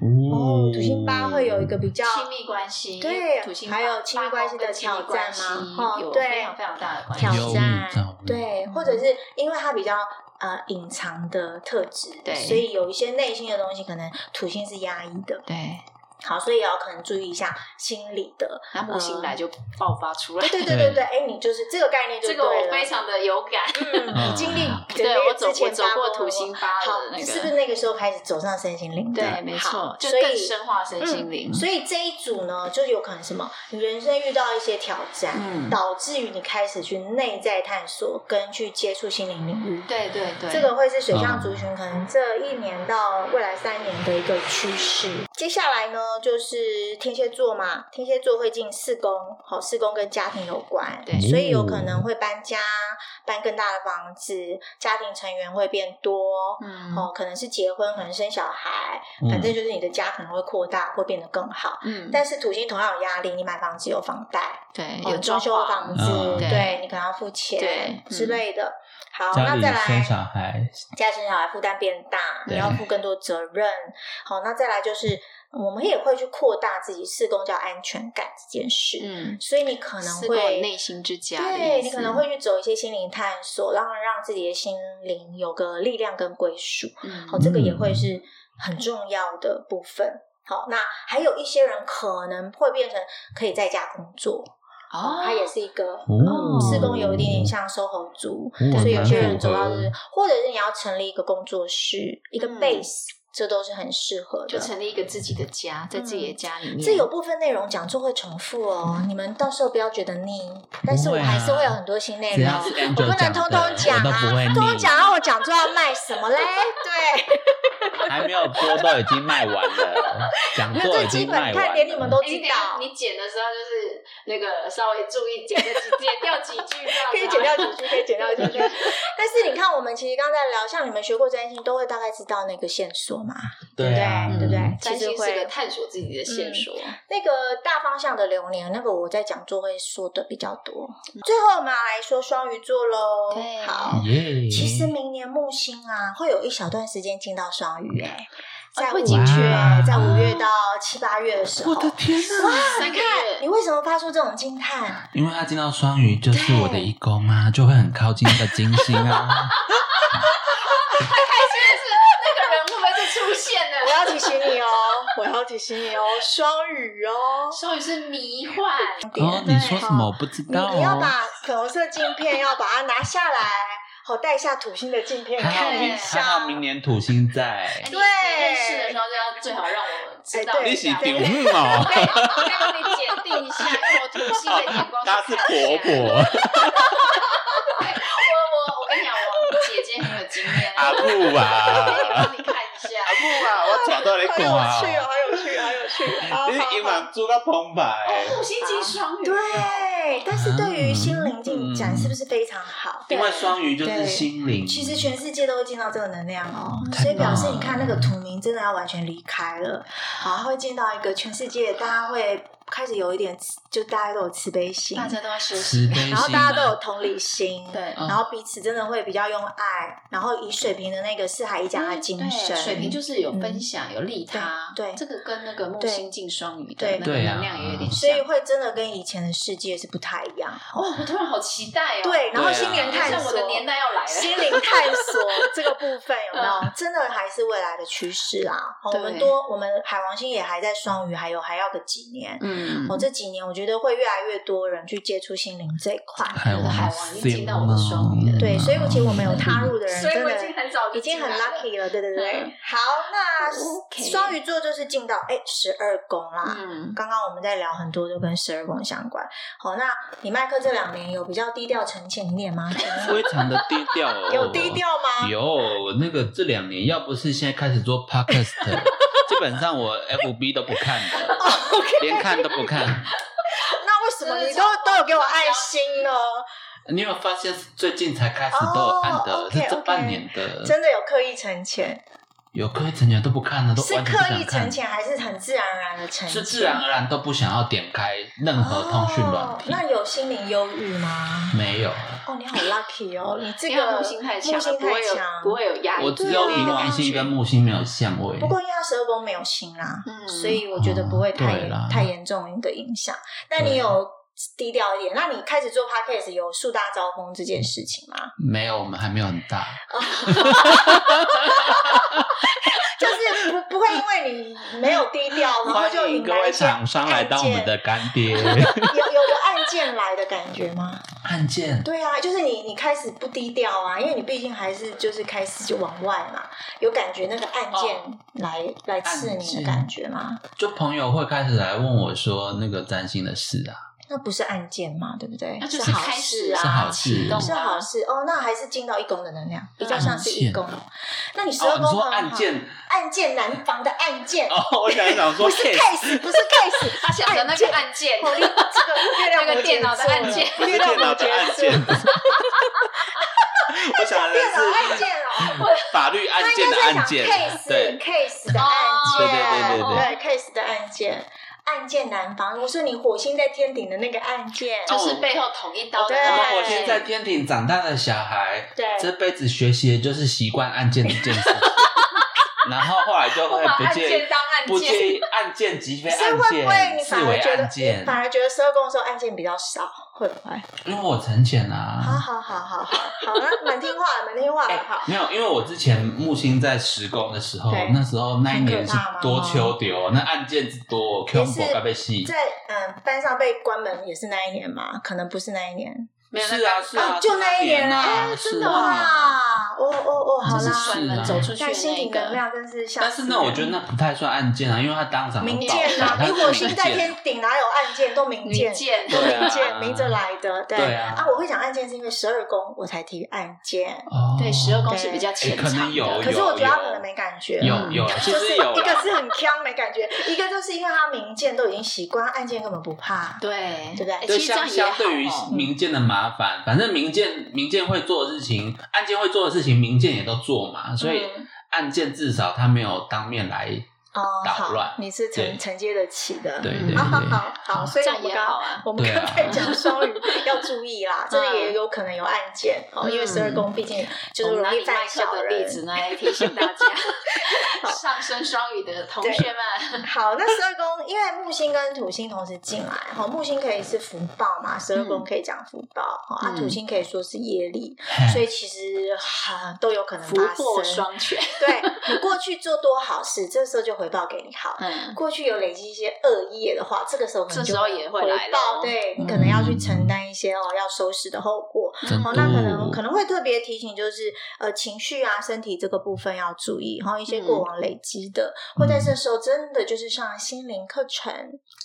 哦土星八会有一个比较亲密关系，对土星还有亲密关系的挑战嘛八宫跟亲密关系有哦对非常非常大的关挑战，对，或者是因为它比较呃隐藏的特质，对所以有一些内心的东西，可能土星是压抑的。对，好，所以也要可能注意一下心理的。那木星来就爆发出来。对对对对对，哎，你就是这个概念就这。个我非常的有感。嗯，你经历嗯对对我走之前我走过土星八好的那个是不是那个时候开始走上身心灵？对，没错，就所以更深化身心灵。嗯所以这一组呢，就有可能什么，你人生遇到一些挑战，嗯导致于你开始去内在探索跟去接触心灵领域。对对对，这个会是水象族群可能这一年到未来三年的一个趋势。接下来呢，就是天蝎座嘛，天蝎座会进四宫，好，四宫跟家庭有关，对所以有可能会搬家，搬更大的房子，家庭成员会变多，嗯哦，可能是结婚，可能生小孩，嗯反正就是你的家可能会扩大，会变得更好。嗯，但是土星同样有压力，你买房子有房贷，对哦有装修的房子，嗯对你可能要付钱对之类的。好，那再来生小孩，家生小孩负担变大，你要负更多责任。好，那再来就是我们也会去扩大自己四宫叫安全感这件事，嗯，所以你可能会内心之家对你可能会去走一些心灵探索，让让自己的心灵有个力量跟归属。嗯好，这个也会是很重要的部分。好，那还有一些人可能会变成可以在家工作，哦，他也是一个哦四工有一点点像 SOHO 族，哦所以有些人蛮符合走到就是，或者是你要成立一个工作室，一个嗯 base，、这都是很适合的。就成立一个自己的家，在自己的家里面。这有部分内容讲座会重复哦，你们到时候不要觉得腻，但是我还是会有很多新内容，我不能通通讲啊，通通讲，然后我讲座要卖什么嘞？对，还没有播都已经卖完了，讲那座已最基本，经卖完看连你们都知道下，你剪的时候就是那个稍微注意剪个剪掉几句可以剪掉几句，可以剪掉几句。但是你看，我们其实刚才聊，像你们学过占星，都会大概知道那个线索嘛，对不对？啊，对不对？占其实星是个会探索自己的线索。那个大方向的流年，那个我在讲座会说的比较多。最后我们要来说双鱼座喽。对好。其实明年木星啊，会有一小段时间进到双鱼、哎，在五会进去月，在五月到七八月的时候。我的天哪！哇你看，你，为什么发出这种惊叹？因为他进到双鱼就是我的一宫啊，就会很靠近那个金星啊。开心的是那个人会不会就出现了？我要提醒你哦，我要提醒你哦，双鱼哦。双鱼是迷幻，哦，你说什么我不知你道哦。你要把粉红色镜片要把它拿下来，好带一下土星的镜片看一还下。好明年土星在，对你认识的时候就要最好让我知道哎对一下。你是丢对哦，对，我要帮你检定一下，用我土星的眼光去她是看一下。婆婆我我我跟你讲，我姐姐很有经验，阿布我可以啊，帮你看一下。阿布啊，我找到你好看有趣哦，哦，好有趣，好有趣。好你 是英好好。文做到澎湃，土星级双鱼，对，但是对于心灵进展嗯是不是非常好？因为双鱼就是心灵，其实全世界都会见到这个能量哦，所以表示你看那个土名真的要完全离开了，好，他会见到一个全世界，大家会开始有一点，就大家都有慈悲心，大家都要休慈息。悲心啊，然后大家都有同理心，对嗯然后彼此真的会比较用爱，然后以水平的那个四海一家的精神，水平就是有分享、有利他，对对这个跟那个木星进双鱼的对能量也有点所以。会真的跟以前的世界是不太一样。哦，我突然好期待哦！对，然后心灵探索，我的年代要来了。心灵探索这个部分有没有？真的还是未来的趋势啦。哦对我们多，我们海王星也还在双鱼，还有还要个几年。嗯，哦，这几年我觉得会越来越多人去接触心灵这一块。海我的海王王已经进到我的双鱼了对，所以其实我们有踏入的人，所以我真的已经很早已经很进来了 lucky 了。对对对，嗯好，那双鱼座就是进到哎十二宫啦。嗯，刚刚我们在聊很多都跟十二宫相关。好，那你麦克这两年有比较低调沉潜一点吗？非常的低调哦，有低调吗？有那个这两年，要不是现在开始做 podcast，基本上我 FB 都不看的，连看都不看。那为什么你都都有给我爱心呢？你有发现最近才开始都有按的，这 OK，OK 半年的，真的有刻意沉潜？有刻意沉潜都不看了，都是刻意想看沉，潜，还是很自然而然的沉潜？是自然而然都不想要点开任何通讯软哦体，那有心灵忧郁吗？没有。哦，你好 lucky 哦，你这个木星太强了，木星不会有太强，不会有压力。我只有对冥王星跟木星没有相位。不过因为他十二宫没有星啦，嗯所以我觉得不会太、哦太严重的影响。那你有低调一点，那你开始做 podcast 有树大招风这件事情吗？没有，我们还没有很大。就是不不会因为你没有低调，然后就迎各位引来厂商来当我们的干爹。有有有案件来的感觉吗？案件对啊，就是你你开始不低调啊，因为你毕竟还是就是开始就往外嘛，有感觉那个案件来、来刺你的感觉吗？就朋友会开始来问我说那个占星的事啊，那不是案件嘛，对不对？那就是好开始事啊，是好事启动啊是好事哦，那还是进到一宫的能量，比较嗯像是一宫。那你十二宫案件案件难防的案件，哦，我想想 说不是 case，case，不是 case，他想的那个按键，哦，你这个月亮 电脑的座按键不是月亮的案座件，我想的电脑案是件哦，法律案他件的应该是在讲案件，case 对 case 的案件，对对对对对 case 的案件，案件难防。我说你火星在天顶的那个案件，就是背后捅一刀的对。那我们火星在天顶长大的小孩，对。这辈子学习的就是习惯案件这件事，然后后来就会不介件当案不件介意案件即非所以案会不会件，你视为反而觉得案件，反而觉得十二宫的时候案件比较少，会不会？因为我沉潜啊。好好好好好好，那蛮听话的，蛮听话 的，哎好。没有，因为我之前木星在施工的时候，那时候那一年是多秋丢，那案件之多也是被戏。在嗯班上被关门也是那一年嘛？可能不是那一年，没有是啊是啊，就那一年啊，啊是真的啊。哇，哦哦哦，好就是啦，甩门走出去的但心理那个。能量真是像但是那，我觉得那不太算案件啊，因为他当场民就爆间啊，炸，他你火星在天顶，哪有案件都民间，民间都明见，明着来的，对。对啊。我会讲案件是因为十二宫我才提案件，哦。对，十二宫是比较浅哎可能有可是我觉得他可能没感觉，有嗯。有，就是一个是很呛没感觉，一个就是因为他明见都已经习惯，案件根本不怕，对对不对？其实这样也好相对于哦。民间的麻烦，反正民间民间会做的事情，案件会做的事情，民间也都做嘛，所以嗯。案件至少他没有当面来，捣乱，你是承承接得起的，嗯对对好好对，好好，所以这样我们刚也好啊。我们刚才讲双鱼 要注意啦，这里也有可能有案件哦，因为嗯十二宫毕竟就是容易犯小的例。子来提醒大家 上升双鱼的同学们，好，那十二宫因为木星跟土星同时进来，哈，木星可以是福报嘛，十二宫可以讲福报，哈、啊，嗯。土星可以说是业力，嘿所以其实哈、都有可能福发祸生。双全。对你过去做多好事，这时候就回报给你好。嗯，过去有累积一些恶业的话，这个时候可能就这时候也会回来报，对你可能要去承担一些哦要收拾的后果。哦，那可能可能会特别提醒，就是呃情绪啊、身体这个部分要注意，然后一些过往累积的，或在这时候真的就是上心灵课程，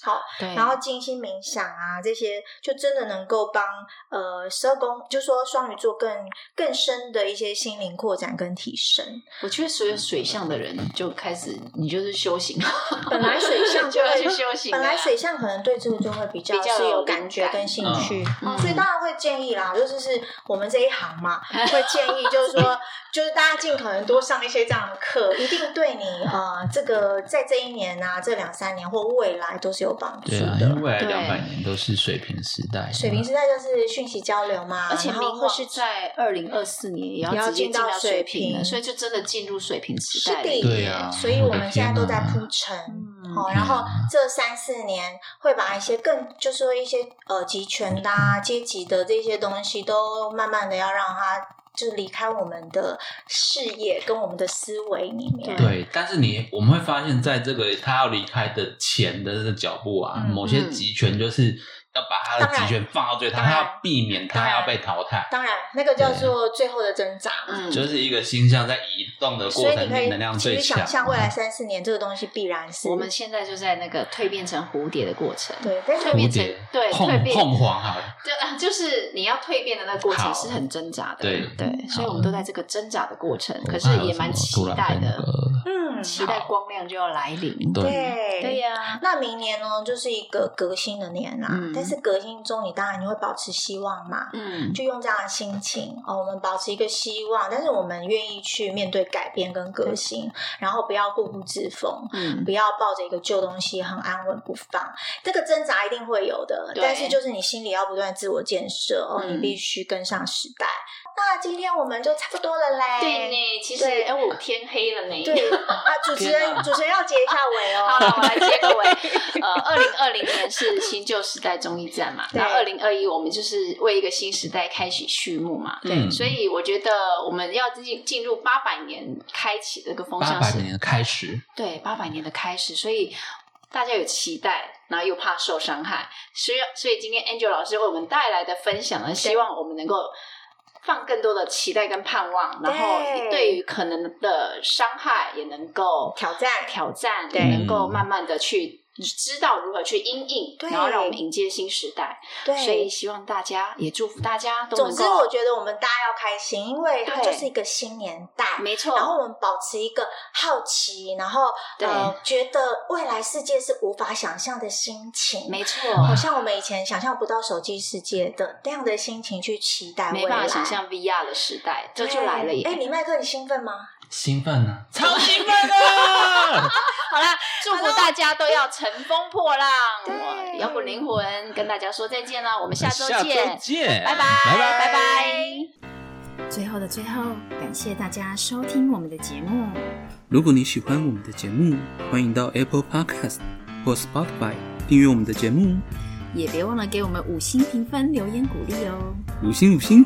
好，对。然后静心冥想啊这些，就真的能够帮呃十二宫，就说双鱼座更更深的一些心灵扩展跟提升。我觉得所有水象的人就开始，你就是修行，本来水象就要会去修行啊。本来水象可能对这个就会比较比较是有有感觉跟兴趣，嗯所以当然会建议啦，就是是我们这一行嘛，会建议就是说，就是大家尽可能多上一些这样的课，一定对你呃这个在这一年啊，这两三年或未来都是有帮助对啊，的因。为未来两百年都是水平时代，水平时代就是讯息交流嘛，而且然后或是在二零二四年也也要进到水水平所以就真的进入水平时是的代。对啊所以我们现在都在我的天哪铺陈。嗯哦，然后这三四年会把一些更，就是说一些呃集权啦、啊、阶级的这些东西，都慢慢的要让它就是离开我们的视野跟我们的思维里面。对，但是你我们会发现，在这个他要离开的前的这个脚步啊，嗯某些集权就是要把他的集权放到最大，他要避免他要被淘汰，当然，那个叫做最后的挣扎。嗯，就是一个星象在移动的过程，所以你可以能量最强。想象未来三四年这个东西必然是我们现在就在那个蜕变成蝴蝶的过程。对，但蜕变成对蜕变凤凰好了，对啊，就是你要蜕变的那个过程是很挣扎的，对对，所以我们都在这个挣扎的过程，可是也蛮期待的。嗯，期待光亮就要来临。对对对呀，那明年呢，就是一个革新的年啦。嗯但是革新中，你当然你会保持希望嘛，嗯，就用这样的心情哦，我们保持一个希望，但是我们愿意去面对改变跟革新，然后不要固步自封。嗯，不要抱着一个旧东西很安稳不放，这个挣扎一定会有的。但是就是你心里要不断自我建设哦，嗯你必须跟上时代。那今天我们就差不多了嘞。对呢。其实，哎，我天黑了呢。对啊，主持人主持人要结一下尾哦。好了，我来 结个尾。呃，二零二零年是新旧时代综艺战嘛，对那二零二一我们就是为一个新时代开启序幕嘛。对所以我觉得我们要进进入八百年开启这个风向是，百年的开始，对八百年的开始，所以大家有期待，然后又怕受伤害，所以所以今天 Angel 老师为我们带来的分享呢，希望我们能够。放更多的期待跟盼望，然后对于可能的伤害也能够挑战挑战，对也能够慢慢的去知道如何去应应，对然后让我们迎接新时代。对，所以希望大家也祝福大家都总之，我觉得我们大家要开心，因为它就是一个新年代。没错，然后我们保持一个好奇，然后呃，觉得未来世界是无法想象的心情，没错，好像我们以前想象不到手机世界的那样的心情去期待未来，没办法想象 VR 的时代，这就来了耶！哎，李麦克，你兴奋吗？兴奋呢，超兴奋的。好啦，祝福大家都要乘风破浪，摇滚灵魂跟大家说再见啦，我们下周见，拜拜，拜拜，拜拜。最后的最后，感谢大家收听我们的节目。如果你喜欢我们的节目，欢迎到 Apple Podcast 或 Spotify 订阅我们的节目，也别忘了给我们五星评分、留言鼓励哦。五星五星。